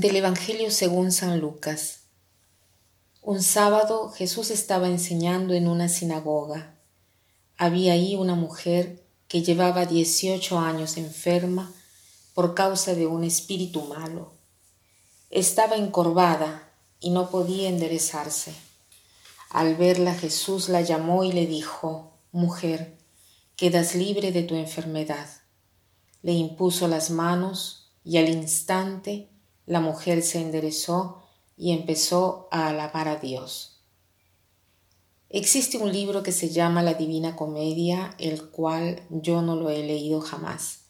Del Evangelio según San Lucas. Un sábado Jesús estaba enseñando en una sinagoga. Había ahí una mujer que llevaba 18 años enferma por causa de un espíritu malo. Estaba encorvada y no podía enderezarse. Al verla Jesús la llamó y le dijo, Mujer, quedas libre de tu enfermedad. Le impuso las manos y al instante la mujer se enderezó y empezó a alabar a Dios. Existe un libro que se llama La Divina Comedia, el cual yo no lo he leído jamás.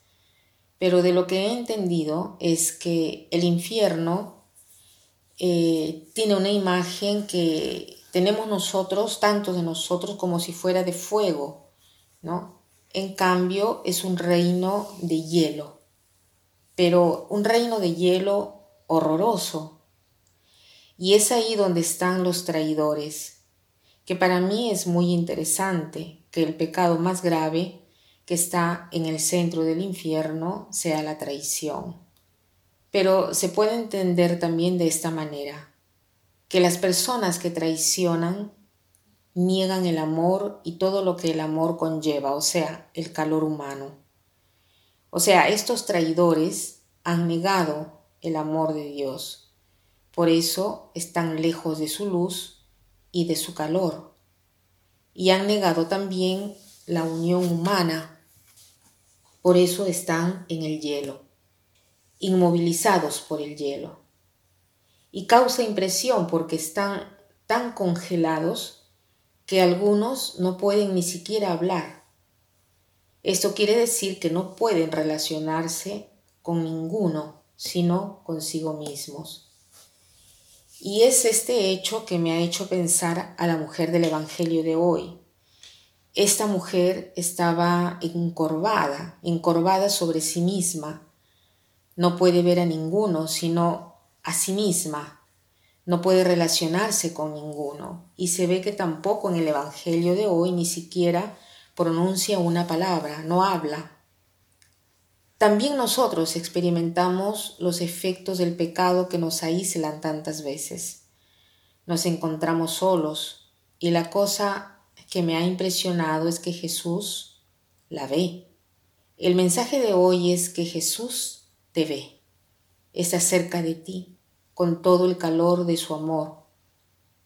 Pero de lo que he entendido es que el infierno eh, tiene una imagen que tenemos nosotros, tanto de nosotros como si fuera de fuego, ¿no? En cambio, es un reino de hielo, pero un reino de hielo horroroso. Y es ahí donde están los traidores, que para mí es muy interesante que el pecado más grave que está en el centro del infierno sea la traición. Pero se puede entender también de esta manera, que las personas que traicionan niegan el amor y todo lo que el amor conlleva, o sea, el calor humano. O sea, estos traidores han negado el amor de Dios. Por eso están lejos de su luz y de su calor. Y han negado también la unión humana. Por eso están en el hielo, inmovilizados por el hielo. Y causa impresión porque están tan congelados que algunos no pueden ni siquiera hablar. Esto quiere decir que no pueden relacionarse con ninguno sino consigo mismos. Y es este hecho que me ha hecho pensar a la mujer del Evangelio de hoy. Esta mujer estaba encorvada, encorvada sobre sí misma. No puede ver a ninguno, sino a sí misma. No puede relacionarse con ninguno. Y se ve que tampoco en el Evangelio de hoy ni siquiera pronuncia una palabra, no habla. También nosotros experimentamos los efectos del pecado que nos aíslan tantas veces. Nos encontramos solos y la cosa que me ha impresionado es que Jesús la ve. El mensaje de hoy es que Jesús te ve, está cerca de ti, con todo el calor de su amor.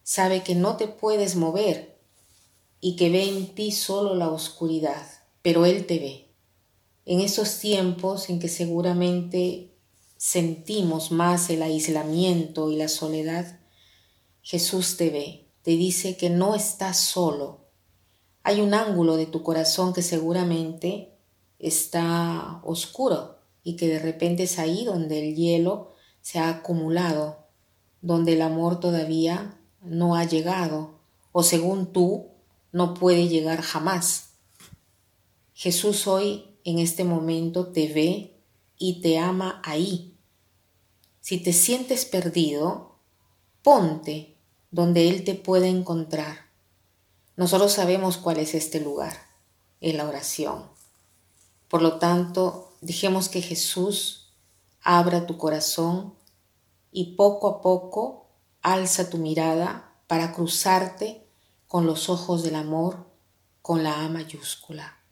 Sabe que no te puedes mover y que ve en ti solo la oscuridad, pero Él te ve en esos tiempos en que seguramente sentimos más el aislamiento y la soledad, Jesús te ve, te dice que no estás solo. Hay un ángulo de tu corazón que seguramente está oscuro y que de repente es ahí donde el hielo se ha acumulado, donde el amor todavía no ha llegado o según tú no puede llegar jamás. Jesús hoy en este momento te ve y te ama ahí. Si te sientes perdido, ponte donde Él te puede encontrar. Nosotros sabemos cuál es este lugar, en la oración. Por lo tanto, dejemos que Jesús abra tu corazón y poco a poco alza tu mirada para cruzarte con los ojos del amor con la A mayúscula.